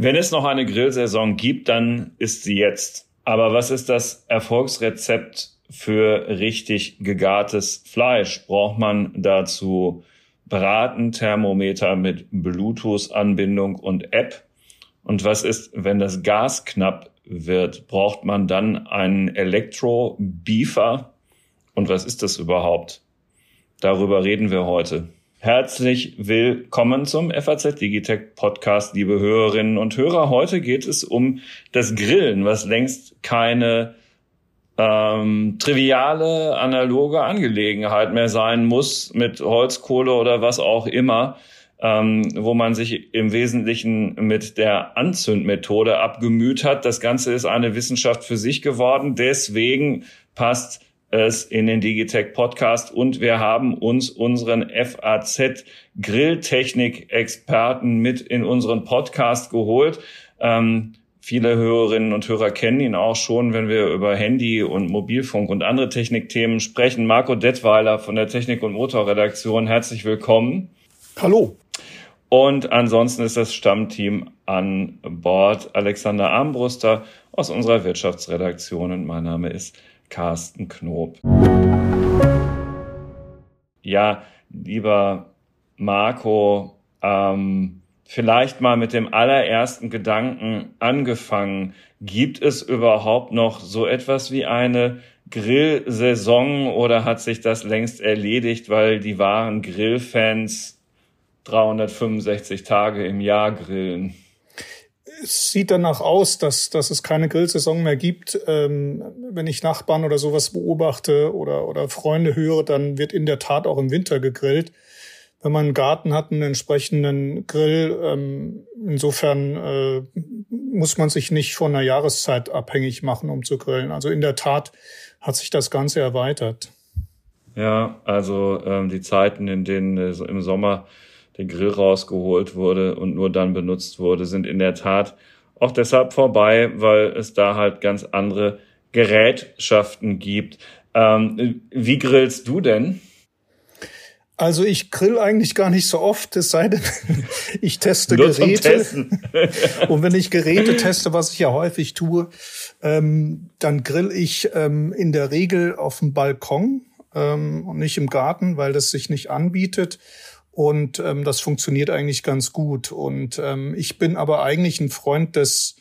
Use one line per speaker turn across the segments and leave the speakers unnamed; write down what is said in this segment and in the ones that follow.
Wenn es noch eine Grillsaison gibt, dann ist sie jetzt. Aber was ist das Erfolgsrezept für richtig gegartes Fleisch? Braucht man dazu Bratenthermometer mit Bluetooth-Anbindung und App? Und was ist, wenn das Gas knapp wird? Braucht man dann einen Elektro-Beefer? Und was ist das überhaupt? Darüber reden wir heute. Herzlich willkommen zum FAZ Digitech Podcast, liebe Hörerinnen und Hörer. Heute geht es um das Grillen, was längst keine ähm, triviale analoge Angelegenheit mehr sein muss mit Holzkohle oder was auch immer, ähm, wo man sich im Wesentlichen mit der Anzündmethode abgemüht hat. Das Ganze ist eine Wissenschaft für sich geworden. Deswegen passt es in den Digitech Podcast und wir haben uns unseren FAZ Grilltechnik Experten mit in unseren Podcast geholt. Ähm, viele Hörerinnen und Hörer kennen ihn auch schon, wenn wir über Handy und Mobilfunk und andere Technikthemen sprechen. Marco Detweiler von der Technik- und Motorredaktion, herzlich willkommen.
Hallo.
Und ansonsten ist das Stammteam an Bord Alexander Armbruster aus unserer Wirtschaftsredaktion und mein Name ist Carsten Knob. Ja, lieber Marco, ähm, vielleicht mal mit dem allerersten Gedanken angefangen. Gibt es überhaupt noch so etwas wie eine Grillsaison oder hat sich das längst erledigt, weil die wahren Grillfans 365 Tage im Jahr grillen?
Es sieht danach aus, dass, dass es keine Grillsaison mehr gibt. Ähm, wenn ich Nachbarn oder sowas beobachte oder, oder Freunde höre, dann wird in der Tat auch im Winter gegrillt. Wenn man einen Garten hat, einen entsprechenden Grill, ähm, insofern äh, muss man sich nicht von einer Jahreszeit abhängig machen, um zu grillen. Also in der Tat hat sich das Ganze erweitert.
Ja, also ähm, die Zeiten, in denen äh, im Sommer der Grill rausgeholt wurde und nur dann benutzt wurde, sind in der Tat auch deshalb vorbei, weil es da halt ganz andere Gerätschaften gibt. Ähm, wie grillst du denn?
Also ich grill eigentlich gar nicht so oft, es sei denn, ich teste Nur Geräte. und wenn ich Geräte teste, was ich ja häufig tue, ähm, dann grill ich ähm, in der Regel auf dem Balkon ähm, und nicht im Garten, weil das sich nicht anbietet. Und ähm, das funktioniert eigentlich ganz gut. Und ähm, ich bin aber eigentlich ein Freund des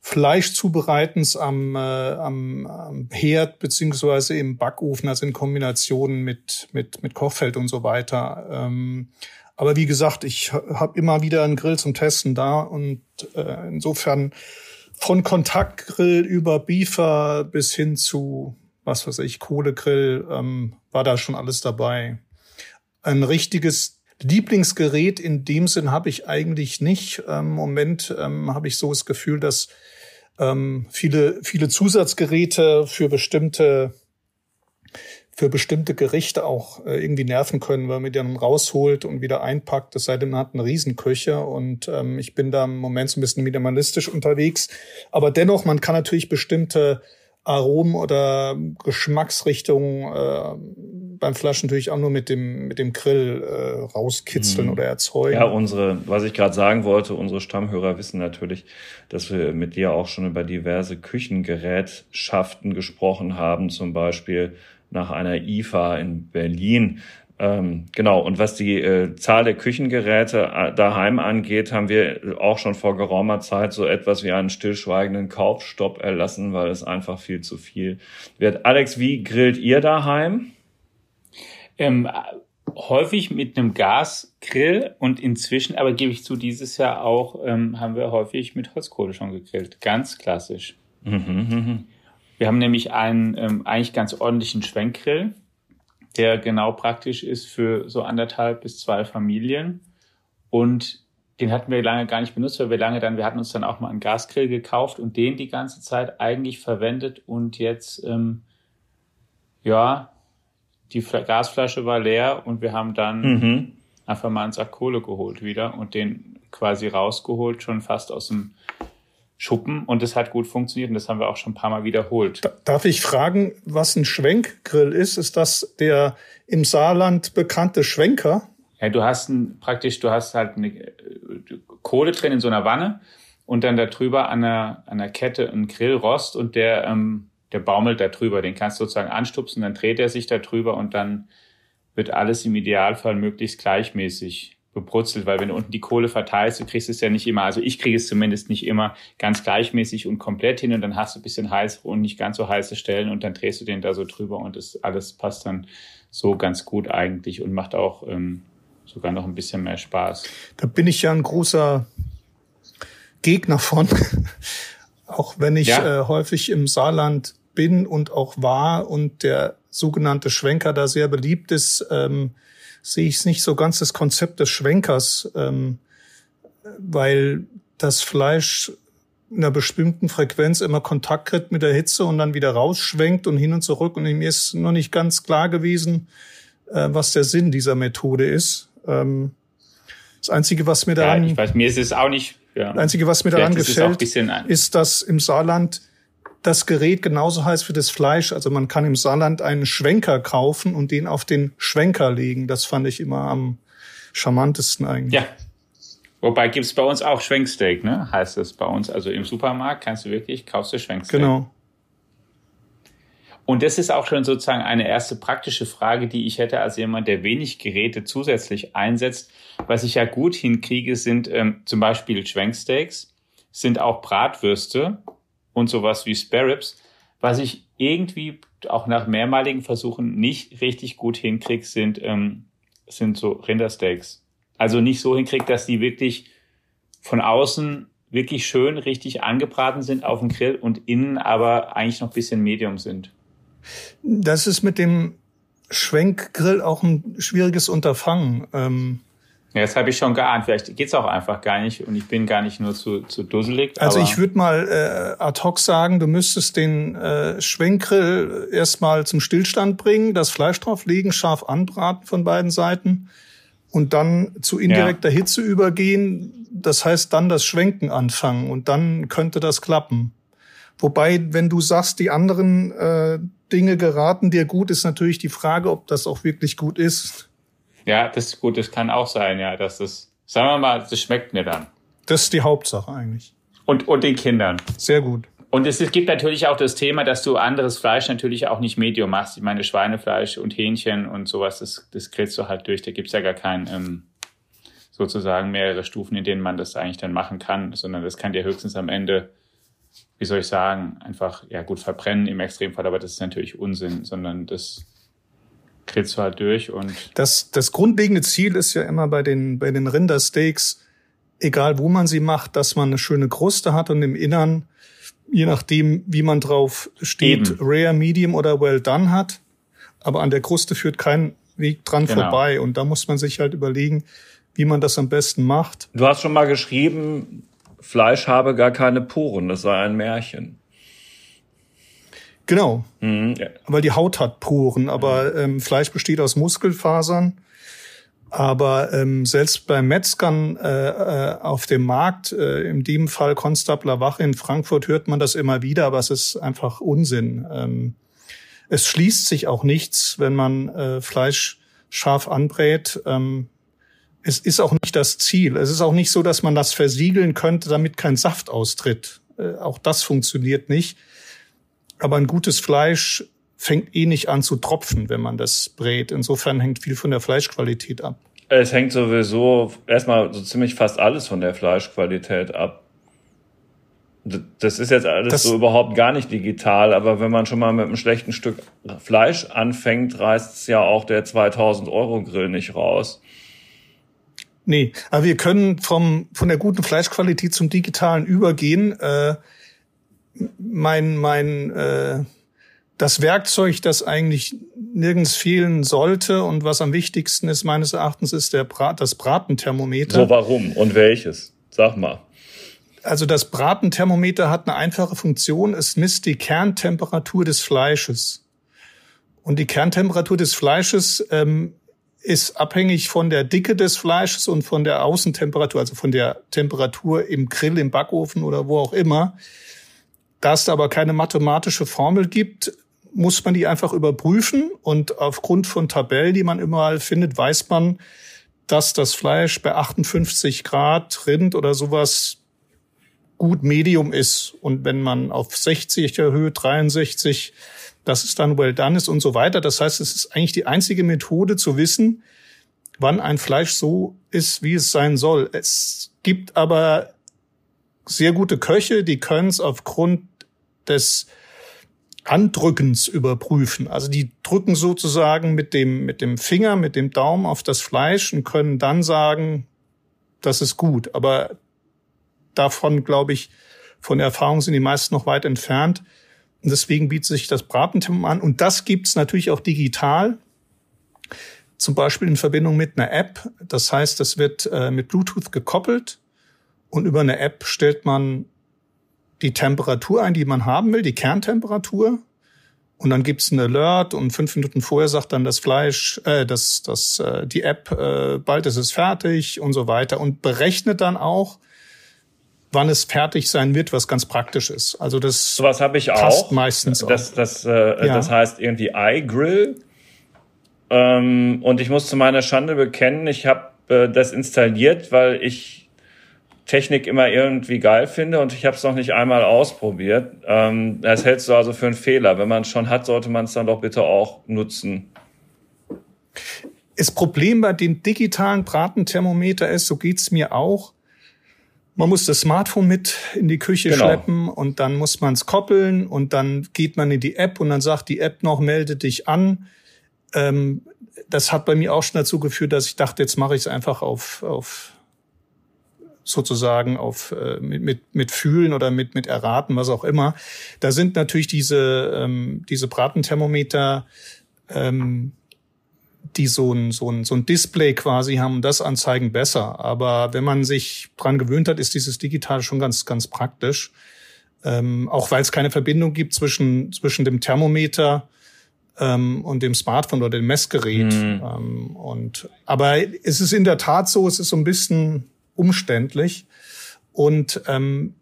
Fleischzubereitens am, äh, am, am Herd beziehungsweise im Backofen, also in Kombination mit, mit, mit Kochfeld und so weiter. Ähm, aber wie gesagt, ich habe immer wieder einen Grill zum Testen da und äh, insofern von Kontaktgrill über Beefer bis hin zu, was weiß ich, Kohlegrill, ähm, war da schon alles dabei. Ein richtiges Lieblingsgerät in dem Sinn habe ich eigentlich nicht. Ähm, Im Moment ähm, habe ich so das Gefühl, dass ähm, viele, viele Zusatzgeräte für bestimmte für bestimmte Gerichte auch äh, irgendwie nerven können, weil man die dann rausholt und wieder einpackt. Das sei denn, man hat eine Riesenküche und ähm, ich bin da im Moment so ein bisschen minimalistisch unterwegs. Aber dennoch, man kann natürlich bestimmte Aromen oder Geschmacksrichtungen äh, beim Flaschen natürlich auch nur mit dem mit dem Grill äh, rauskitzeln mhm. oder erzeugen.
Ja, unsere, was ich gerade sagen wollte, unsere Stammhörer wissen natürlich, dass wir mit dir auch schon über diverse Küchengerätschaften gesprochen haben, zum Beispiel nach einer IFA in Berlin ähm, genau, und was die äh, Zahl der Küchengeräte äh, daheim angeht, haben wir auch schon vor geraumer Zeit so etwas wie einen stillschweigenden Kaufstopp erlassen, weil es einfach viel zu viel wird. Alex, wie grillt ihr daheim?
Ähm, häufig mit einem Gasgrill und inzwischen, aber gebe ich zu, dieses Jahr auch ähm, haben wir häufig mit Holzkohle schon gegrillt. Ganz klassisch. Mhm, mhm, mhm. wir haben nämlich einen ähm, eigentlich ganz ordentlichen Schwenkgrill der genau praktisch ist für so anderthalb bis zwei Familien. Und den hatten wir lange gar nicht benutzt, weil wir lange dann, wir hatten uns dann auch mal einen Gasgrill gekauft und den die ganze Zeit eigentlich verwendet und jetzt, ähm, ja, die Gasflasche war leer und wir haben dann mhm. einfach mal einen Sack Kohle geholt wieder und den quasi rausgeholt, schon fast aus dem Schuppen und es hat gut funktioniert und das haben wir auch schon ein paar Mal wiederholt.
Darf ich fragen, was ein Schwenkgrill ist? Ist das der im Saarland bekannte Schwenker?
Ja, du hast ein, praktisch, du hast halt eine äh, Kohle drin in so einer Wanne und dann da drüber an einer, an einer Kette ein Grillrost und der, ähm, der baumelt da drüber. Den kannst du sozusagen anstupsen, dann dreht er sich da drüber und dann wird alles im Idealfall möglichst gleichmäßig bebrutzelt, weil wenn du unten die Kohle verteilst, du kriegst es ja nicht immer, also ich kriege es zumindest nicht immer ganz gleichmäßig und komplett hin und dann hast du ein bisschen heißere und nicht ganz so heiße Stellen und dann drehst du den da so drüber und das alles passt dann so ganz gut eigentlich und macht auch ähm, sogar noch ein bisschen mehr Spaß.
Da bin ich ja ein großer Gegner von, auch wenn ich ja. äh, häufig im Saarland bin und auch war und der sogenannte Schwenker da sehr beliebt ist. Ähm, sehe ich es nicht so ganz das Konzept des Schwenkers, ähm, weil das Fleisch in einer bestimmten Frequenz immer Kontakt kriegt mit der Hitze und dann wieder rausschwenkt und hin und zurück. Und mir ist noch nicht ganz klar gewesen, äh, was der Sinn dieser Methode ist. Ähm, das Einzige, was mir daran,
ja, ich weiß, mir ist es auch nicht.
Ja. Das Einzige, was mir daran gefällt, ist, dass im Saarland das Gerät genauso heißt wie das Fleisch. Also man kann im Saarland einen Schwenker kaufen und den auf den Schwenker legen. Das fand ich immer am charmantesten eigentlich.
Ja. Wobei gibt's bei uns auch Schwenksteak, ne? Heißt das bei uns. Also im Supermarkt kannst du wirklich, kaufst du Schwenksteak.
Genau.
Und das ist auch schon sozusagen eine erste praktische Frage, die ich hätte als jemand, der wenig Geräte zusätzlich einsetzt. Was ich ja gut hinkriege, sind ähm, zum Beispiel Schwenksteaks, sind auch Bratwürste und sowas wie Sparrows. Was ich irgendwie auch nach mehrmaligen Versuchen nicht richtig gut hinkriege, sind, ähm, sind so Rindersteaks. Also nicht so hinkriegt, dass die wirklich von außen wirklich schön richtig angebraten sind auf dem Grill und innen aber eigentlich noch ein bisschen Medium sind.
Das ist mit dem Schwenkgrill auch ein schwieriges Unterfangen. Ähm
ja, das habe ich schon geahnt. Vielleicht geht's auch einfach gar nicht und ich bin gar nicht nur zu, zu dusselig.
Also ich würde mal äh, ad hoc sagen, du müsstest den äh, Schwenkgrill erstmal zum Stillstand bringen, das Fleisch drauflegen, scharf anbraten von beiden Seiten und dann zu indirekter ja. Hitze übergehen. Das heißt, dann das Schwenken anfangen und dann könnte das klappen. Wobei, wenn du sagst, die anderen äh, Dinge geraten dir gut, ist natürlich die Frage, ob das auch wirklich gut ist.
Ja, das ist gut, das kann auch sein, ja, dass das, sagen wir mal, das schmeckt mir dann.
Das ist die Hauptsache eigentlich.
Und, und den Kindern.
Sehr gut.
Und es, es gibt natürlich auch das Thema, dass du anderes Fleisch natürlich auch nicht medium machst. Ich meine, Schweinefleisch und Hähnchen und sowas, das, das grillst du halt durch. Da gibt's ja gar kein, ähm, sozusagen mehrere Stufen, in denen man das eigentlich dann machen kann, sondern das kann dir höchstens am Ende, wie soll ich sagen, einfach, ja gut, verbrennen im Extremfall, aber das ist natürlich Unsinn, sondern das kriegst du halt durch und.
Das, das grundlegende Ziel ist ja immer bei den, bei den Rindersteaks, egal wo man sie macht, dass man eine schöne Kruste hat und im Innern, je nachdem, wie man drauf steht, Eben. Rare, Medium oder Well Done hat. Aber an der Kruste führt kein Weg dran genau. vorbei. Und da muss man sich halt überlegen, wie man das am besten macht.
Du hast schon mal geschrieben, Fleisch habe gar keine Poren, das sei ein Märchen.
Genau. Mhm, ja. Weil die Haut hat Poren, aber mhm. ähm, Fleisch besteht aus Muskelfasern. Aber ähm, selbst bei Metzgern äh, äh, auf dem Markt, äh, in dem Fall Konstabler Wache in Frankfurt, hört man das immer wieder, aber es ist einfach Unsinn. Ähm, es schließt sich auch nichts, wenn man äh, Fleisch scharf anbrät. Ähm, es ist auch nicht das Ziel. Es ist auch nicht so, dass man das versiegeln könnte, damit kein Saft austritt. Äh, auch das funktioniert nicht. Aber ein gutes Fleisch fängt eh nicht an zu tropfen, wenn man das brät. Insofern hängt viel von der Fleischqualität ab.
Es hängt sowieso erstmal so ziemlich fast alles von der Fleischqualität ab. Das ist jetzt alles das so überhaupt gar nicht digital, aber wenn man schon mal mit einem schlechten Stück Fleisch anfängt, reißt es ja auch der 2000 Euro Grill nicht raus.
Nee, aber wir können vom, von der guten Fleischqualität zum digitalen übergehen. Äh, mein, mein, äh, das Werkzeug, das eigentlich nirgends fehlen sollte und was am wichtigsten ist meines Erachtens, ist der Brat, das Bratenthermometer.
So warum und welches? Sag mal.
Also das Bratenthermometer hat eine einfache Funktion. Es misst die Kerntemperatur des Fleisches. Und die Kerntemperatur des Fleisches ähm, ist abhängig von der Dicke des Fleisches und von der Außentemperatur, also von der Temperatur im Grill, im Backofen oder wo auch immer. Da es aber keine mathematische Formel gibt, muss man die einfach überprüfen und aufgrund von Tabellen, die man überall findet, weiß man, dass das Fleisch bei 58 Grad Rind oder sowas gut Medium ist. Und wenn man auf 60 erhöht, 63, dass es dann well done ist und so weiter. Das heißt, es ist eigentlich die einzige Methode zu wissen, wann ein Fleisch so ist, wie es sein soll. Es gibt aber sehr gute Köche, die können es aufgrund des Andrückens überprüfen. Also die drücken sozusagen mit dem, mit dem Finger, mit dem Daumen auf das Fleisch und können dann sagen, das ist gut. Aber davon, glaube ich, von Erfahrung sind die meisten noch weit entfernt. Und deswegen bietet sich das Bratentempo an. Und das gibt's natürlich auch digital. Zum Beispiel in Verbindung mit einer App. Das heißt, das wird äh, mit Bluetooth gekoppelt. Und über eine App stellt man die Temperatur ein, die man haben will, die Kerntemperatur. Und dann gibt's einen Alert und fünf Minuten vorher sagt dann das Fleisch, äh, das, das, äh, die App, äh, bald ist es fertig und so weiter und berechnet dann auch, wann es fertig sein wird, was ganz praktisch ist. Also das
sowas habe ich auch meistens auch. Das, das, äh, ja. das heißt irgendwie iGrill. Ähm, und ich muss zu meiner Schande bekennen, ich habe äh, das installiert, weil ich Technik immer irgendwie geil finde und ich habe es noch nicht einmal ausprobiert. Ähm, das hältst du also für einen Fehler. Wenn man es schon hat, sollte man es dann doch bitte auch nutzen.
Das Problem bei dem digitalen Bratenthermometer ist, so geht's mir auch, man muss das Smartphone mit in die Küche genau. schleppen und dann muss man es koppeln und dann geht man in die App und dann sagt die App noch, melde dich an. Ähm, das hat bei mir auch schon dazu geführt, dass ich dachte, jetzt mache ich es einfach auf, auf sozusagen auf äh, mit, mit, mit Fühlen oder mit, mit Erraten, was auch immer. Da sind natürlich diese, ähm, diese Bratenthermometer, ähm, die so ein, so, ein, so ein Display quasi haben, das anzeigen besser. Aber wenn man sich dran gewöhnt hat, ist dieses Digital schon ganz, ganz praktisch. Ähm, auch weil es keine Verbindung gibt zwischen, zwischen dem Thermometer ähm, und dem Smartphone oder dem Messgerät. Mhm. Ähm, und, aber es ist in der Tat so, es ist so ein bisschen umständlich. Und ähm,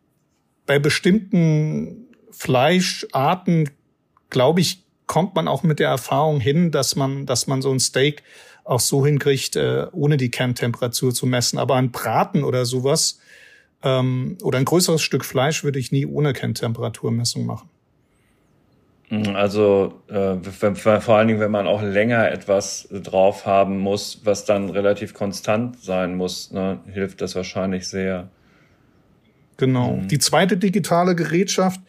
bei bestimmten Fleischarten, glaube ich, kommt man auch mit der Erfahrung hin, dass man, dass man so ein Steak auch so hinkriegt, äh, ohne die Kerntemperatur zu messen. Aber ein Braten oder sowas ähm, oder ein größeres Stück Fleisch würde ich nie ohne Kerntemperaturmessung machen.
Also äh, vor allen Dingen, wenn man auch länger etwas drauf haben muss, was dann relativ konstant sein muss, ne, hilft das wahrscheinlich sehr.
Genau. Mhm. Die zweite digitale Gerätschaft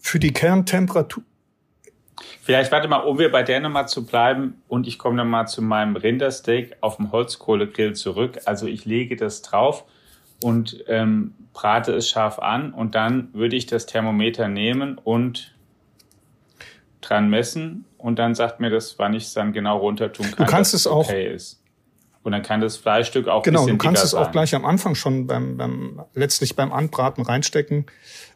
für die Kerntemperatur.
Vielleicht warte mal, um wir bei der Nummer zu bleiben und ich komme nochmal zu meinem Rindersteak auf dem Holzkohlegrill zurück. Also ich lege das drauf und ähm, brate es scharf an und dann würde ich das Thermometer nehmen und dran messen und dann sagt mir das, wann ich es dann genau runter tun
kann. Du kannst es auch.
Okay ist. Und dann kann das Fleischstück auch
genau. Du kannst es auch gleich am Anfang schon beim, beim letztlich beim Anbraten reinstecken.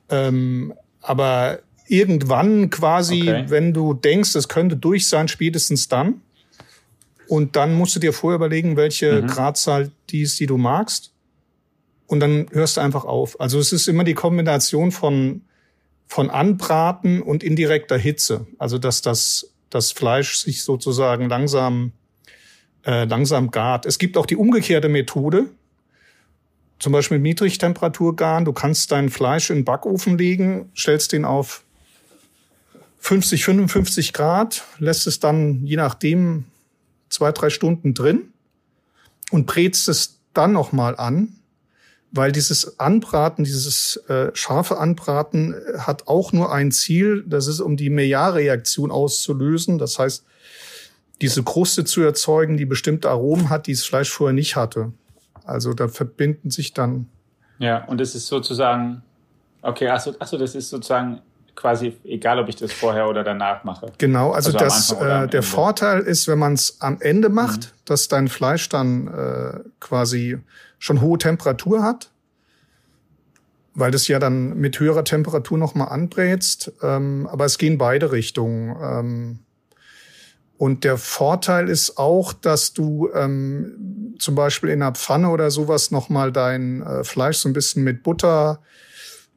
Ähm, aber irgendwann quasi, okay. wenn du denkst, es könnte durch sein, spätestens dann. Und dann musst du dir vorher überlegen, welche mhm. Gradzahl die ist, die du magst. Und dann hörst du einfach auf. Also es ist immer die Kombination von von Anbraten und indirekter Hitze. Also dass das, das Fleisch sich sozusagen langsam, äh, langsam gart. Es gibt auch die umgekehrte Methode, zum Beispiel mit Niedrigtemperaturgaren. Du kannst dein Fleisch in den Backofen legen, stellst den auf 50, 55 Grad, lässt es dann je nachdem zwei, drei Stunden drin und brätst es dann nochmal an weil dieses Anbraten, dieses äh, scharfe Anbraten äh, hat auch nur ein Ziel, das ist, um die Maillard-Reaktion auszulösen. Das heißt, diese Kruste zu erzeugen, die bestimmte Aromen hat, die das Fleisch vorher nicht hatte. Also da verbinden sich dann.
Ja, und es ist sozusagen, okay, achso, achso, das ist sozusagen quasi egal, ob ich das vorher oder danach mache.
Genau, also, also das, äh, der Vorteil ist, wenn man es am Ende macht, mhm. dass dein Fleisch dann äh, quasi schon hohe Temperatur hat, weil das ja dann mit höherer Temperatur nochmal anbrätst. Ähm, aber es gehen beide Richtungen. Ähm, und der Vorteil ist auch, dass du ähm, zum Beispiel in einer Pfanne oder sowas nochmal dein äh, Fleisch so ein bisschen mit Butter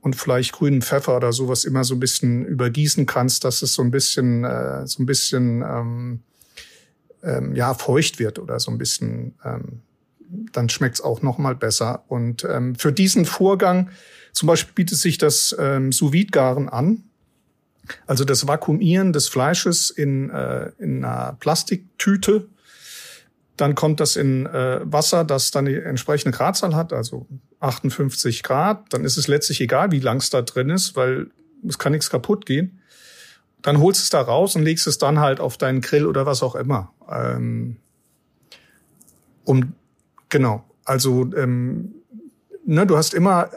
und vielleicht grünen Pfeffer oder sowas immer so ein bisschen übergießen kannst, dass es so ein bisschen, äh, so ein bisschen ähm, ähm, ja feucht wird oder so ein bisschen, ähm, dann schmeckt's auch noch mal besser. Und ähm, für diesen Vorgang zum Beispiel bietet sich das ähm, sous garen an. Also das Vakuumieren des Fleisches in, äh, in einer Plastiktüte. Dann kommt das in äh, Wasser, das dann die entsprechende Gradzahl hat, also 58 Grad. Dann ist es letztlich egal, wie lang es da drin ist, weil es kann nichts kaputt gehen. Dann holst es da raus und legst es dann halt auf deinen Grill oder was auch immer. Ähm, um genau. Also ähm, ne, du hast immer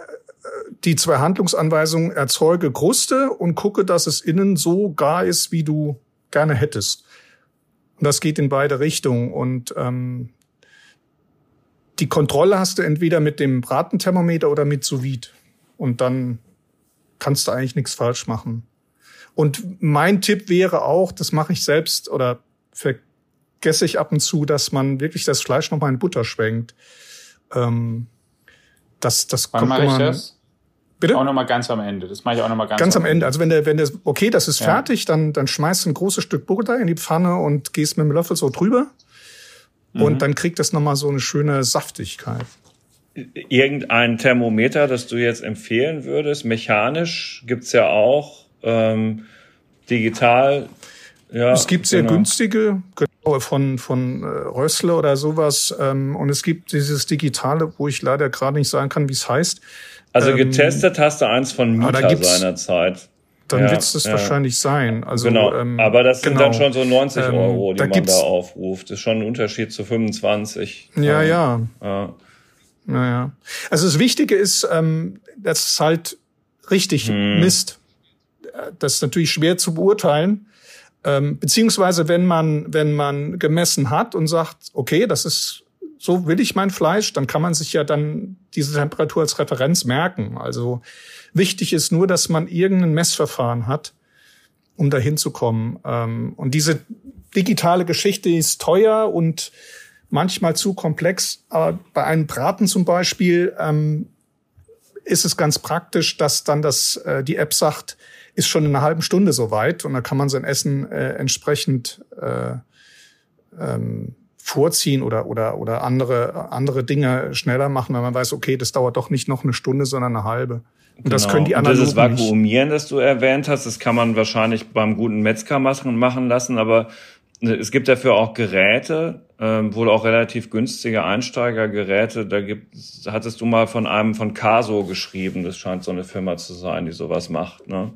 die zwei Handlungsanweisungen erzeuge Kruste und gucke, dass es innen so gar ist, wie du gerne hättest. Und das geht in beide Richtungen. Und ähm, die Kontrolle hast du entweder mit dem Bratenthermometer oder mit sous -Vide. Und dann kannst du eigentlich nichts falsch machen. Und mein Tipp wäre auch, das mache ich selbst oder vergesse ich ab und zu, dass man wirklich das Fleisch nochmal in Butter schwenkt. Ähm, das, das
Wann mache ich das? Bitte? Auch nochmal ganz am Ende. Das mache ich auch nochmal ganz,
ganz am Ende. Ende. Also wenn der, wenn der, okay, das ist ja. fertig, dann, dann schmeißt du ein großes Stück Butter in die Pfanne und gehst mit dem Löffel so drüber. Mhm. Und dann kriegt das nochmal so eine schöne Saftigkeit.
Irgendein Thermometer, das du jetzt empfehlen würdest, mechanisch gibt's ja auch, ähm, digital.
Ja, es gibt sehr genau. günstige, genau, von, von äh, Rössle oder sowas. Ähm, und es gibt dieses digitale, wo ich leider gerade nicht sagen kann, wie es heißt.
Also ähm, getestet hast du eins von Mieter seinerzeit.
Dann ja, wird es ja. wahrscheinlich sein. Also,
genau, ähm, aber das sind genau. dann schon so 90 ähm, Euro, die da man da aufruft. Das ist schon ein Unterschied zu 25.
Ja, ja. ja. Naja. Also das Wichtige ist, ähm, dass es halt richtig hm. misst. Das ist natürlich schwer zu beurteilen. Ähm, beziehungsweise wenn man, wenn man gemessen hat und sagt, okay, das ist so will ich mein Fleisch, dann kann man sich ja dann diese Temperatur als Referenz merken. Also wichtig ist nur, dass man irgendein Messverfahren hat, um dahin zu kommen. Ähm, und diese digitale Geschichte ist teuer und manchmal zu komplex. Aber bei einem Braten zum Beispiel ähm, ist es ganz praktisch, dass dann das äh, die App sagt, ist schon in einer halben Stunde soweit und da kann man sein Essen äh, entsprechend äh, ähm, vorziehen oder, oder, oder andere, andere Dinge schneller machen, weil man weiß, okay, das dauert doch nicht noch eine Stunde, sondern eine halbe. Und genau. das können die anderen.
Und dieses Vakuumieren, nicht. das du erwähnt hast, das kann man wahrscheinlich beim guten Metzger machen, machen lassen, aber es gibt dafür auch Geräte, ähm, wohl auch relativ günstige Einsteigergeräte. Da gibt, hattest du mal von einem von Caso geschrieben. Das scheint so eine Firma zu sein, die sowas macht, ne?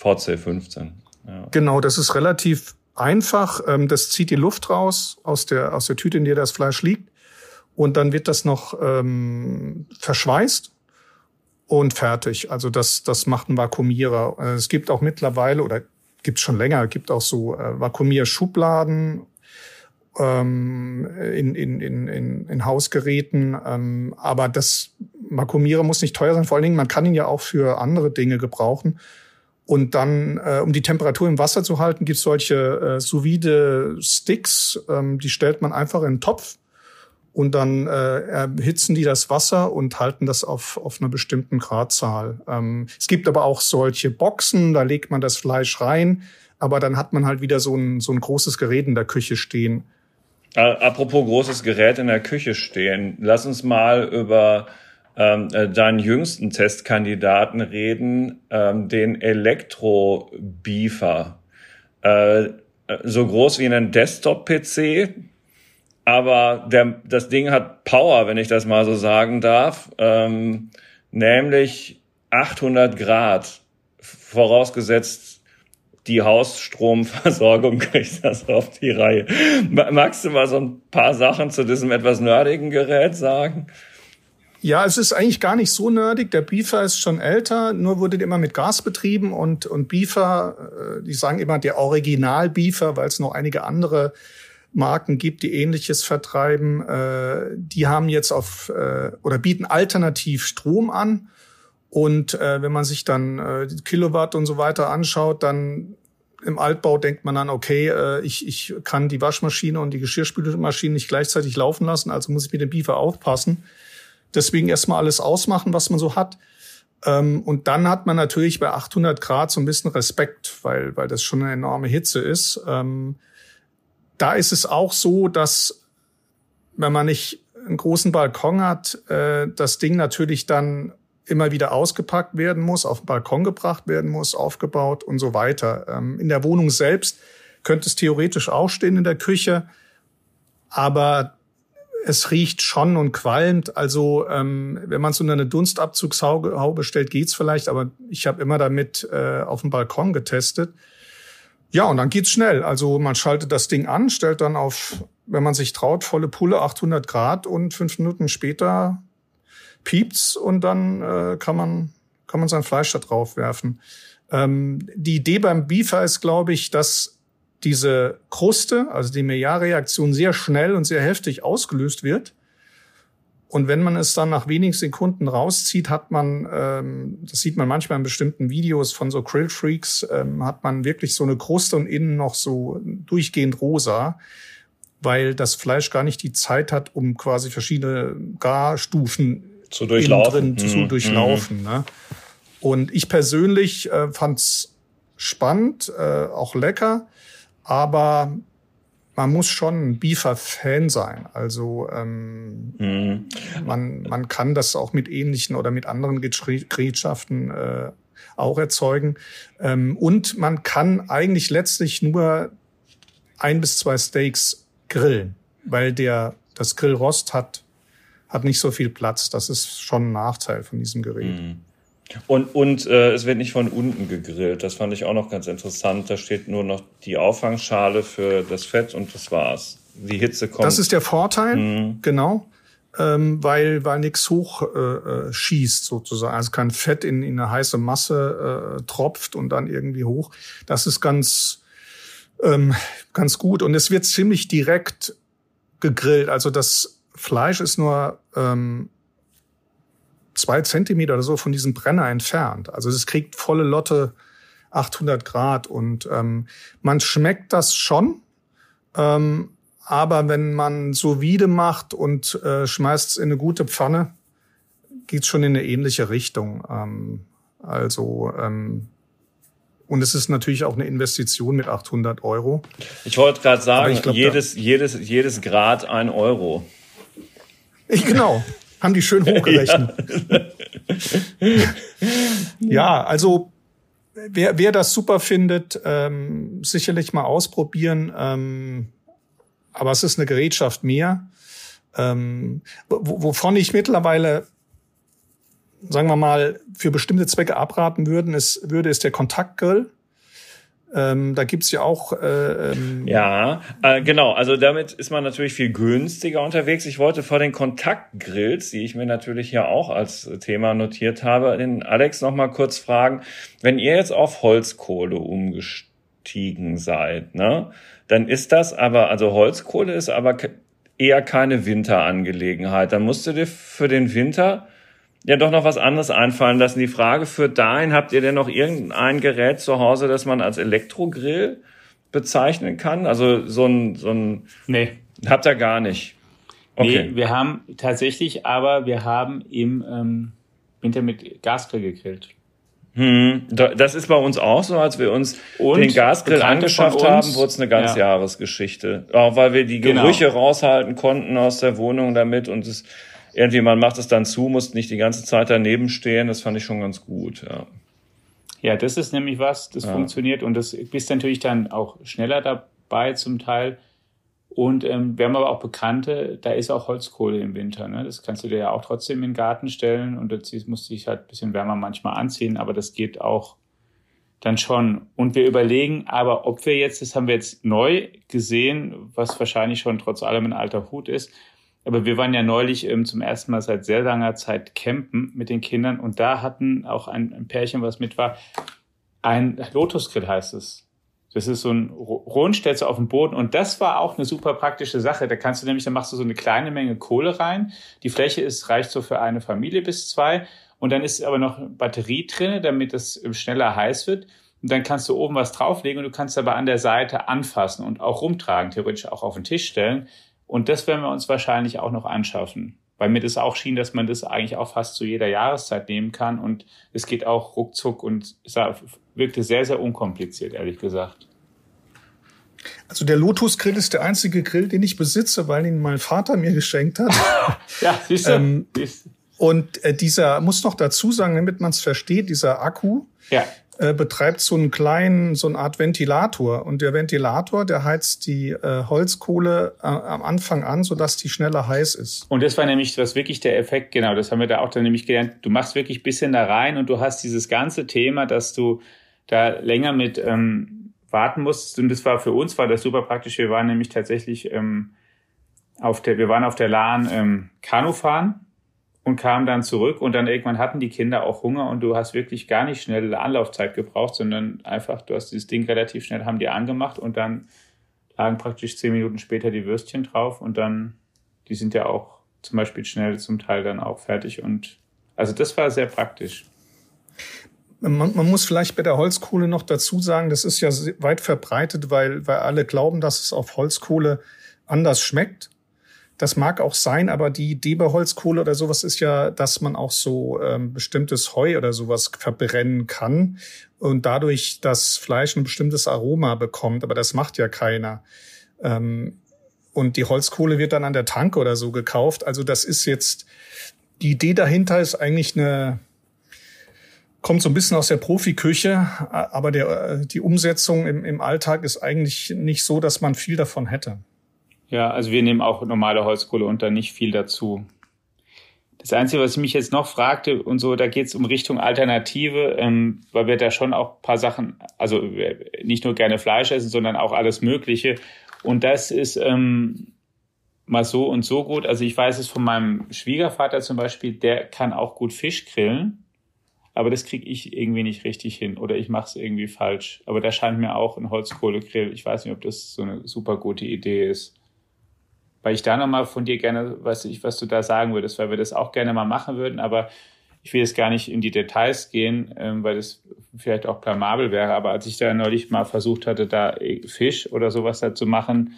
VC15.
Ja. Genau, das ist relativ einfach. Ähm, das zieht die Luft raus aus der, aus der Tüte, in der das Fleisch liegt. Und dann wird das noch ähm, verschweißt und fertig. Also das, das macht ein Vakuumierer. Äh, es gibt auch mittlerweile, oder gibt schon länger, gibt auch so äh, Vakuumierschubladen ähm, in, in, in, in, in Hausgeräten. Ähm, aber das Vakuumierer muss nicht teuer sein. Vor allen Dingen, man kann ihn ja auch für andere Dinge gebrauchen. Und dann, äh, um die Temperatur im Wasser zu halten, gibt es solche äh, sous sticks ähm, die stellt man einfach in einen Topf und dann äh, erhitzen die das Wasser und halten das auf, auf einer bestimmten Gradzahl. Ähm, es gibt aber auch solche Boxen, da legt man das Fleisch rein, aber dann hat man halt wieder so ein, so ein großes Gerät in der Küche stehen.
Apropos großes Gerät in der Küche stehen, lass uns mal über ähm, äh, deinen jüngsten Testkandidaten reden, ähm, den Elektro-Beefer. Äh, so groß wie ein Desktop-PC, aber der, das Ding hat Power, wenn ich das mal so sagen darf, ähm, nämlich 800 Grad, vorausgesetzt die Hausstromversorgung kriegt das auf die Reihe. Magst du mal so ein paar Sachen zu diesem etwas nerdigen Gerät sagen?
Ja, es ist eigentlich gar nicht so nerdig. Der Beefer ist schon älter, nur wurde immer mit Gas betrieben und, und Beefer, äh, die sagen immer der Original Beefer, weil es noch einige andere Marken gibt, die ähnliches vertreiben. Äh, die haben jetzt auf äh, oder bieten alternativ Strom an. Und äh, wenn man sich dann äh, Kilowatt und so weiter anschaut, dann im Altbau denkt man dann, okay, äh, ich, ich kann die Waschmaschine und die Geschirrspülmaschine nicht gleichzeitig laufen lassen, also muss ich mit dem Beefer aufpassen. Deswegen erstmal alles ausmachen, was man so hat. Ähm, und dann hat man natürlich bei 800 Grad so ein bisschen Respekt, weil, weil das schon eine enorme Hitze ist. Ähm, da ist es auch so, dass wenn man nicht einen großen Balkon hat, äh, das Ding natürlich dann immer wieder ausgepackt werden muss, auf den Balkon gebracht werden muss, aufgebaut und so weiter. Ähm, in der Wohnung selbst könnte es theoretisch auch stehen in der Küche, aber es riecht schon und qualmt. Also ähm, wenn man es unter eine Dunstabzugshaube stellt, geht's vielleicht, aber ich habe immer damit äh, auf dem Balkon getestet. Ja, und dann geht's schnell. Also man schaltet das Ding an, stellt dann auf, wenn man sich traut, volle Pulle 800 Grad und fünf Minuten später piept's und dann äh, kann man kann man sein Fleisch da drauf werfen. Ähm, die Idee beim Beefer ist, glaube ich, dass diese Kruste, also die Maillard-Reaktion, sehr schnell und sehr heftig ausgelöst wird. Und wenn man es dann nach wenigen Sekunden rauszieht, hat man, ähm, das sieht man manchmal in bestimmten Videos von so Grill-Freaks, ähm, hat man wirklich so eine Kruste und innen noch so durchgehend rosa, weil das Fleisch gar nicht die Zeit hat, um quasi verschiedene Garstufen
zu durchlaufen.
Drin zu mhm. durchlaufen. Ne? Und ich persönlich äh, fand spannend, äh, auch lecker, aber man muss schon ein Beefer-Fan sein. Also ähm, mhm. man, man kann das auch mit ähnlichen oder mit anderen Gerätschaften äh, auch erzeugen. Ähm, und man kann eigentlich letztlich nur ein bis zwei Steaks grillen, weil der das Grillrost hat hat nicht so viel Platz. Das ist schon ein Nachteil von diesem Gerät. Mhm.
Und, und äh, es wird nicht von unten gegrillt. Das fand ich auch noch ganz interessant. Da steht nur noch die Auffangschale für das Fett und das war's. Die Hitze kommt.
Das ist der Vorteil, mhm. genau. Ähm, weil weil nichts hoch äh, äh, schießt sozusagen, also kein Fett in, in eine heiße Masse äh, tropft und dann irgendwie hoch. Das ist ganz ähm, ganz gut und es wird ziemlich direkt gegrillt. Also das Fleisch ist nur ähm, zwei Zentimeter oder so von diesem Brenner entfernt. Also es kriegt volle Lotte 800 Grad und ähm, man schmeckt das schon. Ähm, aber wenn man so Vide macht und äh, schmeißt es in eine gute Pfanne, geht's schon in eine ähnliche Richtung. Ähm, also ähm, und es ist natürlich auch eine Investition mit 800 Euro.
Ich wollte gerade sagen, glaub, jedes, jedes, jedes Grad ein Euro.
Ich, genau. Haben die schön hochgerechnet. ja. ja, also wer, wer das super findet, ähm, sicherlich mal ausprobieren. Ähm, aber es ist eine Gerätschaft mehr. Ähm, wovon ich mittlerweile, sagen wir mal, für bestimmte Zwecke abraten würden, ist, würde, ist der Kontaktgrill. Ähm, da gibt's ja auch. Äh,
ähm ja, äh, genau. Also damit ist man natürlich viel günstiger unterwegs. Ich wollte vor den Kontaktgrills, die ich mir natürlich hier auch als Thema notiert habe, den Alex noch mal kurz fragen: Wenn ihr jetzt auf Holzkohle umgestiegen seid, ne, dann ist das aber also Holzkohle ist aber eher keine Winterangelegenheit. Dann musst du dir für den Winter ja doch noch was anderes einfallen lassen. Die Frage führt dahin, habt ihr denn noch irgendein Gerät zu Hause, das man als Elektrogrill bezeichnen kann? Also so ein, so ein
Nee.
Habt ihr gar nicht.
Okay. Nee, wir haben tatsächlich, aber wir haben im ähm, Winter mit Gasgrill gegrillt.
Hm, das ist bei uns auch so, als wir uns und den Gasgrill angeschafft haben, wurde es eine ganz ja. Jahresgeschichte. Auch weil wir die genau. Gerüche genau. raushalten konnten aus der Wohnung damit und es irgendwie, man macht es dann zu, muss nicht die ganze Zeit daneben stehen. Das fand ich schon ganz gut, ja.
Ja, das ist nämlich was, das ja. funktioniert und das bist natürlich dann auch schneller dabei zum Teil. Und ähm, wir haben aber auch Bekannte, da ist auch Holzkohle im Winter. Ne? Das kannst du dir ja auch trotzdem in den Garten stellen und das musst du dich halt ein bisschen wärmer manchmal anziehen, aber das geht auch dann schon. Und wir überlegen aber, ob wir jetzt, das haben wir jetzt neu gesehen, was wahrscheinlich schon trotz allem ein alter Hut ist, aber wir waren ja neulich ähm, zum ersten Mal seit sehr langer Zeit campen mit den Kindern und da hatten auch ein, ein Pärchen, was mit war, ein Lotusgrill heißt es. Das ist so ein du auf den Boden und das war auch eine super praktische Sache. Da kannst du nämlich, da machst du so eine kleine Menge Kohle rein. Die Fläche ist reicht so für eine Familie bis zwei und dann ist aber noch Batterie drin, damit es schneller heiß wird. Und dann kannst du oben was drauflegen und du kannst aber an der Seite anfassen und auch rumtragen, theoretisch auch auf den Tisch stellen. Und das werden wir uns wahrscheinlich auch noch anschaffen. Weil mir das auch schien, dass man das eigentlich auch fast zu jeder Jahreszeit nehmen kann. Und es geht auch ruckzuck und es wirkte sehr, sehr unkompliziert, ehrlich gesagt.
Also der Lotus Grill ist der einzige Grill, den ich besitze, weil ihn mein Vater mir geschenkt hat.
ja, siehst du? Ähm,
und äh, dieser, muss noch dazu sagen, damit man es versteht, dieser Akku ja. Äh, betreibt so einen kleinen, so eine Art Ventilator. Und der Ventilator, der heizt die äh, Holzkohle äh, am Anfang an, sodass die schneller heiß ist.
Und das war nämlich das wirklich der Effekt, genau, das haben wir da auch dann nämlich gelernt. Du machst wirklich bisschen da rein und du hast dieses ganze Thema, dass du da länger mit ähm, warten musstest. Und das war für uns war das super praktisch. Wir waren nämlich tatsächlich ähm, auf der, wir waren auf der Lahn ähm, Kanu fahren und kamen dann zurück und dann irgendwann hatten die Kinder auch Hunger und du hast wirklich gar nicht schnell Anlaufzeit gebraucht, sondern einfach, du hast dieses Ding relativ schnell, haben die angemacht und dann lagen praktisch zehn Minuten später die Würstchen drauf und dann, die sind ja auch zum Beispiel schnell zum Teil dann auch fertig und also das war sehr praktisch.
Man, man muss vielleicht bei der Holzkohle noch dazu sagen, das ist ja weit verbreitet, weil, weil alle glauben, dass es auf Holzkohle anders schmeckt. Das mag auch sein, aber die Idee bei Holzkohle oder sowas ist ja, dass man auch so ähm, bestimmtes Heu oder sowas verbrennen kann und dadurch das Fleisch ein bestimmtes Aroma bekommt. Aber das macht ja keiner. Ähm, und die Holzkohle wird dann an der Tanke oder so gekauft. Also das ist jetzt, die Idee dahinter ist eigentlich eine, kommt so ein bisschen aus der Profiküche, aber der, die Umsetzung im, im Alltag ist eigentlich nicht so, dass man viel davon hätte.
Ja, also wir nehmen auch normale Holzkohle und da nicht viel dazu. Das Einzige, was ich mich jetzt noch fragte und so, da geht es um Richtung Alternative, ähm, weil wir da schon auch paar Sachen, also nicht nur gerne Fleisch essen, sondern auch alles Mögliche. Und das ist ähm, mal so und so gut. Also ich weiß es von meinem Schwiegervater zum Beispiel, der kann auch gut Fisch grillen, aber das kriege ich irgendwie nicht richtig hin oder ich mache es irgendwie falsch. Aber da scheint mir auch ein Holzkohlegrill. Ich weiß nicht, ob das so eine super gute Idee ist weil ich da nochmal von dir gerne, weiß ich, was du da sagen würdest, weil wir das auch gerne mal machen würden, aber ich will jetzt gar nicht in die Details gehen, ähm, weil das vielleicht auch blamabel wäre, aber als ich da neulich mal versucht hatte, da Fisch oder sowas da zu machen,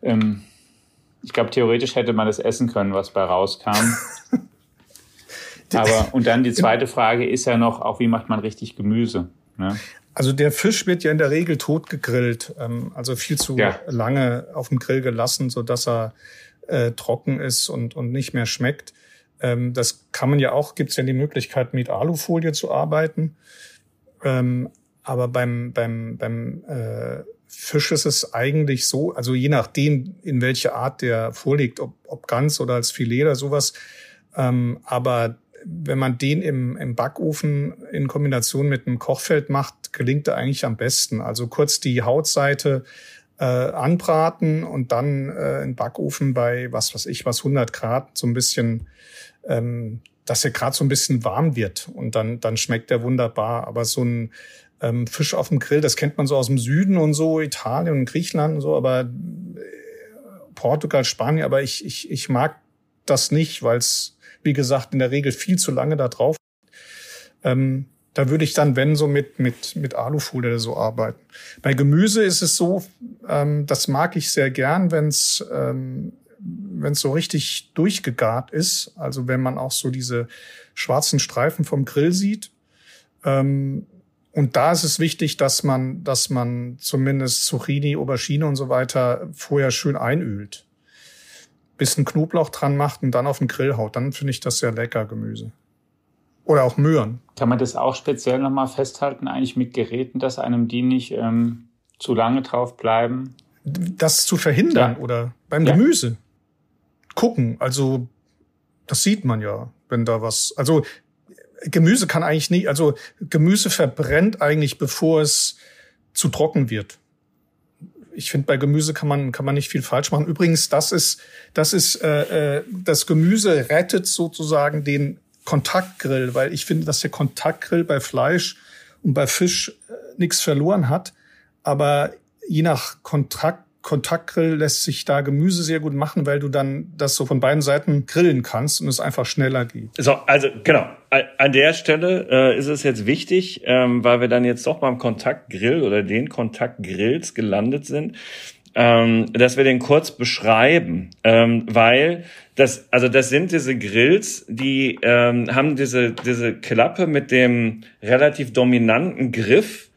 ähm, ich glaube, theoretisch hätte man das essen können, was bei rauskam. aber, und dann die zweite Frage ist ja noch, auch wie macht man richtig Gemüse? Ne?
Also der Fisch wird ja in der Regel tot gegrillt, ähm, also viel zu ja. lange auf dem Grill gelassen, so dass er äh, trocken ist und, und nicht mehr schmeckt. Ähm, das kann man ja auch, gibt es ja die Möglichkeit, mit Alufolie zu arbeiten. Ähm, aber beim, beim, beim äh, Fisch ist es eigentlich so, also je nachdem, in welche Art der vorliegt, ob, ob ganz oder als Filet oder sowas. Ähm, aber wenn man den im, im Backofen in Kombination mit einem Kochfeld macht, gelingt er eigentlich am besten. Also kurz die Hautseite äh, anbraten und dann äh, im Backofen bei was weiß ich was 100 Grad so ein bisschen, ähm, dass er gerade so ein bisschen warm wird und dann dann schmeckt er wunderbar. Aber so ein ähm, Fisch auf dem Grill, das kennt man so aus dem Süden und so Italien und Griechenland und so, aber äh, Portugal, Spanien, aber ich ich ich mag das nicht, weil es wie gesagt, in der Regel viel zu lange da drauf. Ähm, da würde ich dann, wenn, so mit, mit, mit Alufolie oder so arbeiten. Bei Gemüse ist es so, ähm, das mag ich sehr gern, wenn es ähm, wenn es so richtig durchgegart ist, also wenn man auch so diese schwarzen Streifen vom Grill sieht. Ähm, und da ist es wichtig, dass man, dass man zumindest Zucchini, Aubergine und so weiter vorher schön einölt bisschen Knoblauch dran macht und dann auf den Grill haut, dann finde ich das sehr lecker Gemüse. Oder auch Möhren.
Kann man das auch speziell nochmal festhalten, eigentlich mit Geräten, dass einem die nicht ähm, zu lange drauf bleiben?
Das zu verhindern ja. oder beim ja. Gemüse. Gucken, also das sieht man ja, wenn da was. Also Gemüse kann eigentlich nicht, also Gemüse verbrennt eigentlich, bevor es zu trocken wird ich finde, bei Gemüse kann man, kann man nicht viel falsch machen. Übrigens, das ist, das ist, äh, äh, das Gemüse rettet sozusagen den Kontaktgrill, weil ich finde, dass der Kontaktgrill bei Fleisch und bei Fisch äh, nichts verloren hat. Aber je nach Kontakt Kontaktgrill lässt sich da Gemüse sehr gut machen, weil du dann das so von beiden Seiten grillen kannst und es einfach schneller geht.
So, also genau. An der Stelle äh, ist es jetzt wichtig, ähm, weil wir dann jetzt doch beim Kontaktgrill oder den Kontaktgrills gelandet sind, ähm, dass wir den kurz beschreiben, ähm, weil das, also das sind diese Grills, die ähm, haben diese diese Klappe mit dem relativ dominanten Griff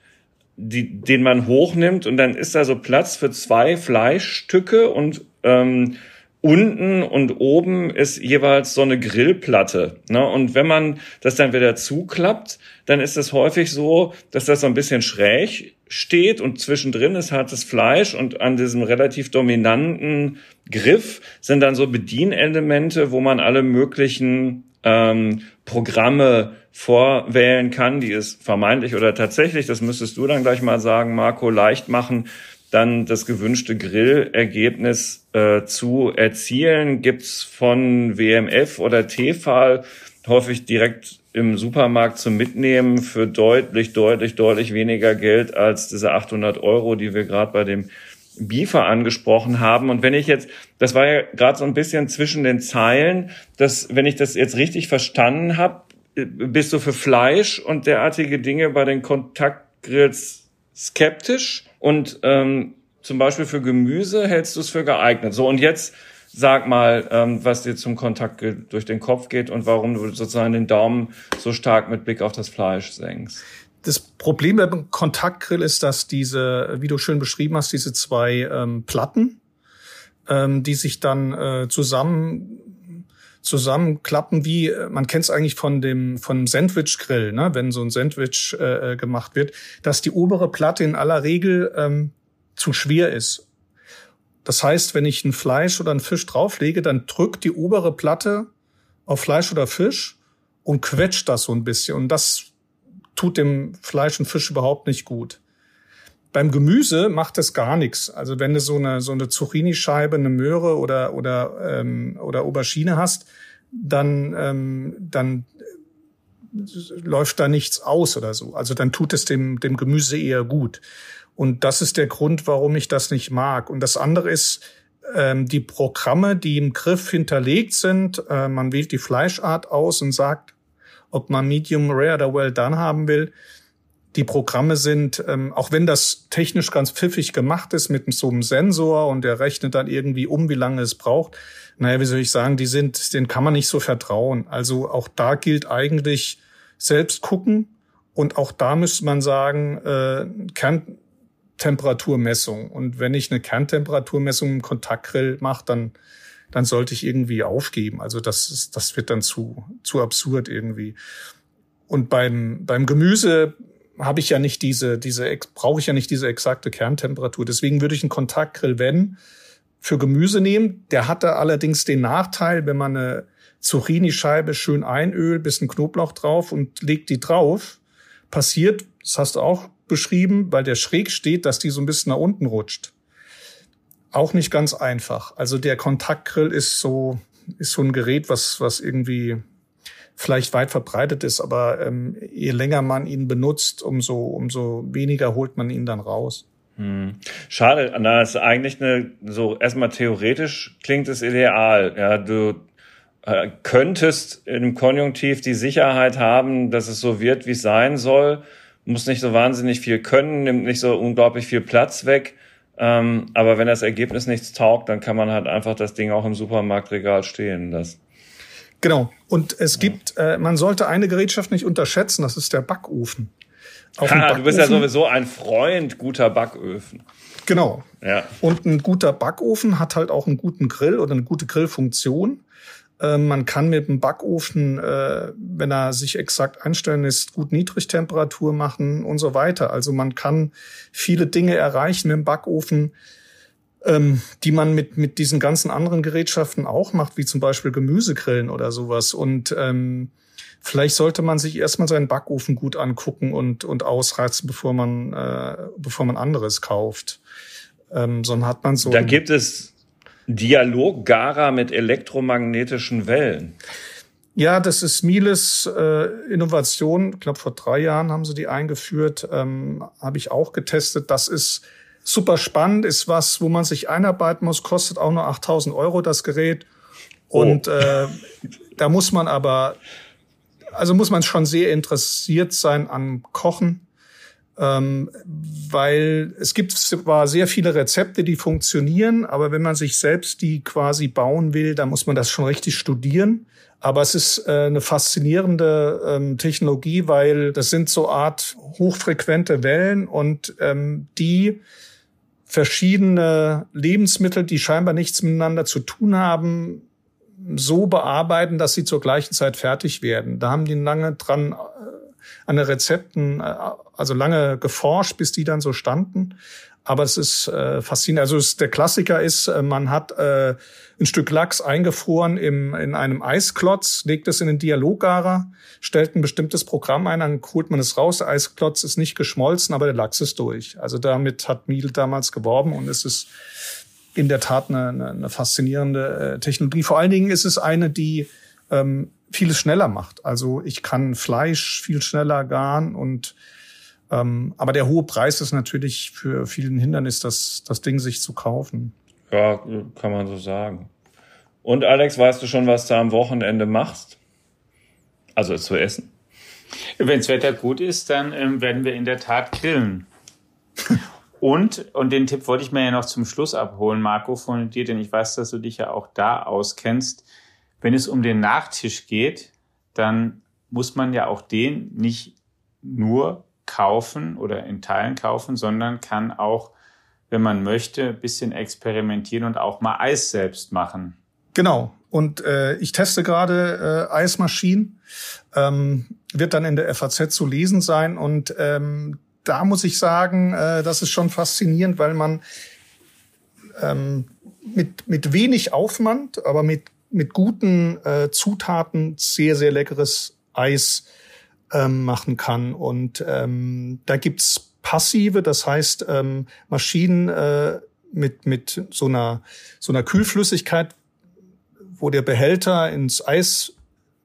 die, den man hochnimmt und dann ist da so Platz für zwei Fleischstücke und ähm, unten und oben ist jeweils so eine Grillplatte. Ne? Und wenn man das dann wieder zuklappt, dann ist es häufig so, dass das so ein bisschen schräg steht und zwischendrin ist hartes Fleisch und an diesem relativ dominanten Griff sind dann so Bedienelemente, wo man alle möglichen ähm, Programme vorwählen kann, die es vermeintlich oder tatsächlich, das müsstest du dann gleich mal sagen, Marco, leicht machen, dann das gewünschte Grillergebnis äh, zu erzielen. Gibt's von WMF oder Tefal häufig direkt im Supermarkt zum Mitnehmen für deutlich, deutlich, deutlich weniger Geld als diese 800 Euro, die wir gerade bei dem Biefer angesprochen haben. Und wenn ich jetzt, das war ja gerade so ein bisschen zwischen den Zeilen, dass, wenn ich das jetzt richtig verstanden habe, bist du für Fleisch und derartige Dinge bei den Kontaktgrills skeptisch und ähm, zum Beispiel für Gemüse hältst du es für geeignet. So und jetzt sag mal, ähm, was dir zum Kontakt durch den Kopf geht und warum du sozusagen den Daumen so stark mit Blick auf das Fleisch senkst.
Das Problem beim Kontaktgrill ist, dass diese, wie du schön beschrieben hast, diese zwei ähm, Platten, ähm, die sich dann äh, zusammen zusammenklappen, wie man kennt es eigentlich von dem von Sandwich-Grill, ne? wenn so ein Sandwich äh, äh, gemacht wird, dass die obere Platte in aller Regel ähm, zu schwer ist. Das heißt, wenn ich ein Fleisch oder ein Fisch drauflege, dann drückt die obere Platte auf Fleisch oder Fisch und quetscht das so ein bisschen. Und das tut dem Fleisch und Fisch überhaupt nicht gut. Beim Gemüse macht es gar nichts. Also wenn du so eine so eine Zucchini-Scheibe, eine Möhre oder oder ähm, oder Aubergine hast, dann ähm, dann läuft da nichts aus oder so. Also dann tut es dem dem Gemüse eher gut. Und das ist der Grund, warum ich das nicht mag. Und das andere ist ähm, die Programme, die im Griff hinterlegt sind. Äh, man wählt die Fleischart aus und sagt, ob man Medium Rare oder Well Done haben will die Programme sind, ähm, auch wenn das technisch ganz pfiffig gemacht ist mit so einem Sensor und der rechnet dann irgendwie um, wie lange es braucht. Naja, wie soll ich sagen, die sind, denen kann man nicht so vertrauen. Also auch da gilt eigentlich selbst gucken und auch da müsste man sagen, äh, Kerntemperaturmessung. Und wenn ich eine Kerntemperaturmessung im Kontaktgrill mache, dann dann sollte ich irgendwie aufgeben. Also das ist, das wird dann zu zu absurd irgendwie. Und beim beim Gemüse habe ich ja nicht diese, diese, brauche ich ja nicht diese exakte Kerntemperatur. Deswegen würde ich einen Kontaktgrill, wenn, für Gemüse nehmen. Der hatte allerdings den Nachteil, wenn man eine Zucchini-Scheibe schön einölt, bisschen Knoblauch drauf und legt die drauf, passiert, das hast du auch beschrieben, weil der schräg steht, dass die so ein bisschen nach unten rutscht. Auch nicht ganz einfach. Also der Kontaktgrill ist so, ist so ein Gerät, was, was irgendwie vielleicht weit verbreitet ist, aber ähm, je länger man ihn benutzt, umso, umso weniger holt man ihn dann raus.
Hm. Schade, na, ist eigentlich eine, so erstmal theoretisch klingt es ideal. Ja, du äh, könntest im Konjunktiv die Sicherheit haben, dass es so wird, wie es sein soll, muss nicht so wahnsinnig viel können, nimmt nicht so unglaublich viel Platz weg. Ähm, aber wenn das Ergebnis nichts taugt, dann kann man halt einfach das Ding auch im Supermarktregal stehen lassen.
Genau. Und es gibt, äh, man sollte eine Gerätschaft nicht unterschätzen, das ist der Backofen.
Auch ha, Backofen. Du bist ja sowieso ein Freund guter Backöfen.
Genau. Ja. Und ein guter Backofen hat halt auch einen guten Grill oder eine gute Grillfunktion. Äh, man kann mit dem Backofen, äh, wenn er sich exakt einstellen lässt, gut Niedrigtemperatur machen und so weiter. Also man kann viele Dinge erreichen mit dem Backofen ähm, die man mit, mit diesen ganzen anderen Gerätschaften auch macht, wie zum Beispiel Gemüsegrillen oder sowas. Und ähm, vielleicht sollte man sich erstmal seinen Backofen gut angucken und, und ausreizen, bevor man, äh, bevor man anderes kauft. Ähm, sondern hat man so.
Da gibt es Dialog-Gara mit elektromagnetischen Wellen.
Ja, das ist Miles äh, Innovation. Ich glaube, vor drei Jahren haben sie die eingeführt. Ähm, Habe ich auch getestet. Das ist super spannend, ist was, wo man sich einarbeiten muss, kostet auch nur 8000 Euro das Gerät. Oh. Und äh, da muss man aber, also muss man schon sehr interessiert sein an Kochen. Ähm, weil es gibt zwar sehr viele Rezepte, die funktionieren, aber wenn man sich selbst die quasi bauen will, dann muss man das schon richtig studieren. Aber es ist äh, eine faszinierende ähm, Technologie, weil das sind so Art hochfrequente Wellen und ähm, die verschiedene Lebensmittel, die scheinbar nichts miteinander zu tun haben, so bearbeiten, dass sie zur gleichen Zeit fertig werden. Da haben die lange dran an den Rezepten, äh, also lange geforscht, bis die dann so standen. Aber es ist äh, faszinierend. Also es, der Klassiker ist, äh, man hat äh, ein Stück Lachs eingefroren im, in einem Eisklotz, legt es in den Dialoggarer, stellt ein bestimmtes Programm ein, dann holt man es raus. Der Eisklotz ist nicht geschmolzen, aber der Lachs ist durch. Also damit hat Miele damals geworben und es ist in der Tat eine, eine, eine faszinierende äh, Technologie. Vor allen Dingen ist es eine, die ähm, vieles schneller macht. Also ich kann Fleisch viel schneller garen und ähm, aber der hohe Preis ist natürlich für vielen Hindernis, das, das Ding sich zu kaufen.
Ja, kann man so sagen. Und Alex, weißt du schon, was du am Wochenende machst? Also zu essen?
Wenns Wetter gut ist, dann ähm, werden wir in der Tat grillen. und, und den Tipp wollte ich mir ja noch zum Schluss abholen, Marco, von dir, denn ich weiß, dass du dich ja auch da auskennst. Wenn es um den Nachtisch geht, dann muss man ja auch den nicht nur kaufen oder in Teilen kaufen, sondern kann auch, wenn man möchte, ein bisschen experimentieren und auch mal Eis selbst machen.
Genau. Und äh, ich teste gerade äh, Eismaschinen. Ähm, wird dann in der FAZ zu lesen sein. Und ähm, da muss ich sagen, äh, das ist schon faszinierend, weil man ähm, mit, mit wenig Aufwand, aber mit mit guten äh, Zutaten sehr, sehr leckeres Eis ähm, machen kann. Und ähm, da gibt's passive, das heißt ähm, Maschinen äh, mit, mit so einer, so einer Kühlflüssigkeit, wo der Behälter ins Eis,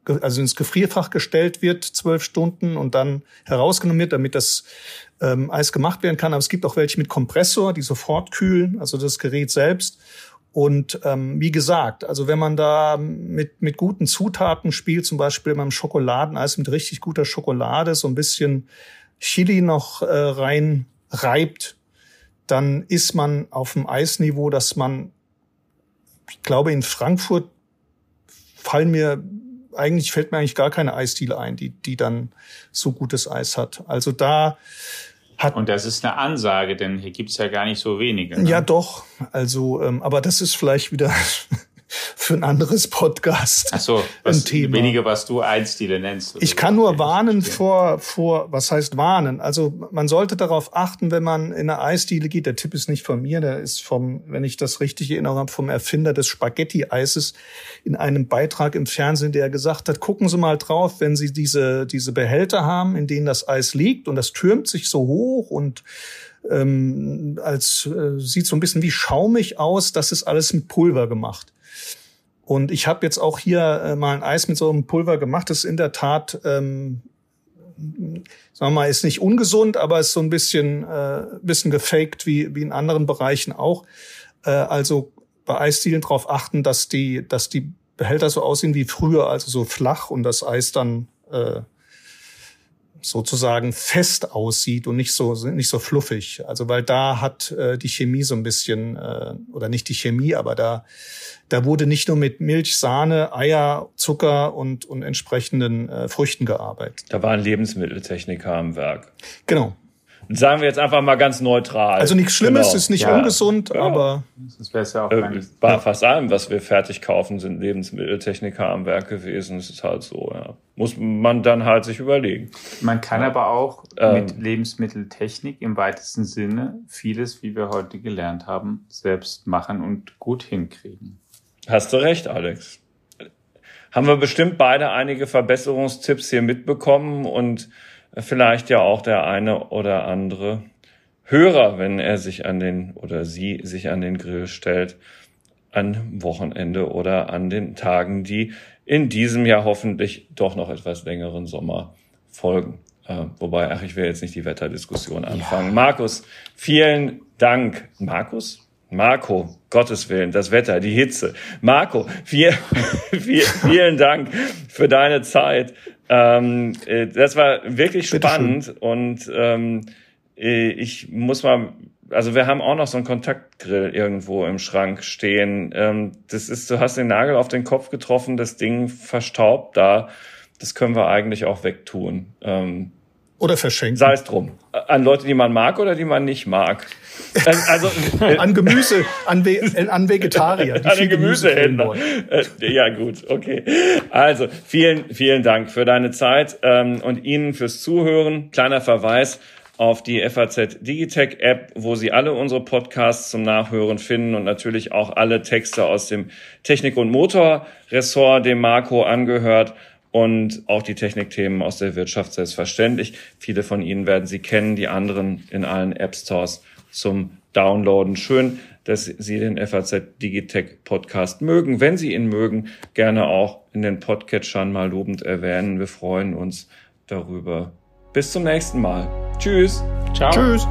also ins Gefrierfach gestellt wird, zwölf Stunden und dann herausgenommen wird, damit das ähm, Eis gemacht werden kann. Aber es gibt auch welche mit Kompressor, die sofort kühlen, also das Gerät selbst. Und ähm, wie gesagt, also wenn man da mit, mit guten Zutaten spielt, zum Beispiel beim Schokoladeneis mit richtig guter Schokolade, so ein bisschen Chili noch äh, rein reibt, dann ist man auf dem Eisniveau, dass man, ich glaube, in Frankfurt fallen mir eigentlich fällt mir eigentlich gar keine Eisdiele ein, die, die dann so gutes Eis hat. Also da
hat und das ist eine Ansage, denn hier gibt's ja gar nicht so wenige. Ne?
Ja, doch. Also, ähm, aber das ist vielleicht wieder für ein anderes Podcast.
Ach so, was, ein Thema. weniger, was du Einstile nennst.
Ich kann nur warnen vor, vor, was heißt warnen? Also man sollte darauf achten, wenn man in eine Eisdiele geht. Der Tipp ist nicht von mir, der ist vom, wenn ich das richtig erinnere, vom Erfinder des Spaghetti-Eises in einem Beitrag im Fernsehen, der gesagt hat, gucken Sie mal drauf, wenn Sie diese, diese Behälter haben, in denen das Eis liegt und das türmt sich so hoch und ähm, als äh, sieht so ein bisschen wie schaumig aus, das ist alles mit Pulver gemacht. Und ich habe jetzt auch hier äh, mal ein Eis mit so einem Pulver gemacht. Das ist in der Tat, ähm, sagen wir mal, ist nicht ungesund, aber ist so ein bisschen, äh, bisschen gefaked wie, wie in anderen Bereichen auch. Äh, also bei Eisdielen darauf achten, dass die, dass die Behälter so aussehen wie früher, also so flach und das Eis dann äh, sozusagen fest aussieht und nicht so nicht so fluffig. Also weil da hat äh, die Chemie so ein bisschen äh, oder nicht die Chemie, aber da da wurde nicht nur mit Milch, Sahne, Eier, Zucker und und entsprechenden äh, Früchten gearbeitet.
Da waren Lebensmitteltechniker am Werk.
Genau.
Sagen wir jetzt einfach mal ganz neutral.
Also nichts Schlimmes, genau. ist nicht ja. ungesund, ja. aber
das wäre ja auch äh, bei fast allem, was wir fertig kaufen, sind Lebensmitteltechniker am Werk gewesen. Das ist halt so. Ja. Muss man dann halt sich überlegen.
Man kann ja. aber auch ähm, mit Lebensmitteltechnik im weitesten Sinne vieles, wie wir heute gelernt haben, selbst machen und gut hinkriegen.
Hast du recht, Alex. Haben wir bestimmt beide einige Verbesserungstipps hier mitbekommen und vielleicht ja auch der eine oder andere Hörer, wenn er sich an den oder sie sich an den Grill stellt, an Wochenende oder an den Tagen, die in diesem Jahr hoffentlich doch noch etwas längeren Sommer folgen. Äh, wobei, ach, ich will jetzt nicht die Wetterdiskussion anfangen. Ja. Markus, vielen Dank. Markus? Marco, Gottes Willen, das Wetter, die Hitze. Marco, viel, viel, vielen Dank für deine Zeit. Ähm, äh, das war wirklich spannend und ähm, äh, ich muss mal, also wir haben auch noch so einen Kontaktgrill irgendwo im Schrank stehen. Ähm, das ist, du hast den Nagel auf den Kopf getroffen, das Ding verstaubt da. Das können wir eigentlich auch wegtun. Ähm,
oder verschenken.
Sei es drum. An Leute, die man mag oder die man nicht mag.
Also, an Gemüse, an, We an Vegetarier.
Die an den Gemüsehändler. Gemüse äh, ja, gut, okay. Also, vielen, vielen Dank für deine Zeit ähm, und Ihnen fürs Zuhören. Kleiner Verweis auf die FAZ Digitech App, wo Sie alle unsere Podcasts zum Nachhören finden und natürlich auch alle Texte aus dem Technik- und Motorressort, dem Marco angehört und auch die Technikthemen aus der Wirtschaft selbstverständlich. Viele von Ihnen werden sie kennen, die anderen in allen App Stores zum Downloaden. Schön, dass Sie den FAZ Digitech Podcast mögen. Wenn Sie ihn mögen, gerne auch in den Podcatchern mal lobend erwähnen. Wir freuen uns darüber. Bis zum nächsten Mal. Tschüss.
Ciao. Tschüss.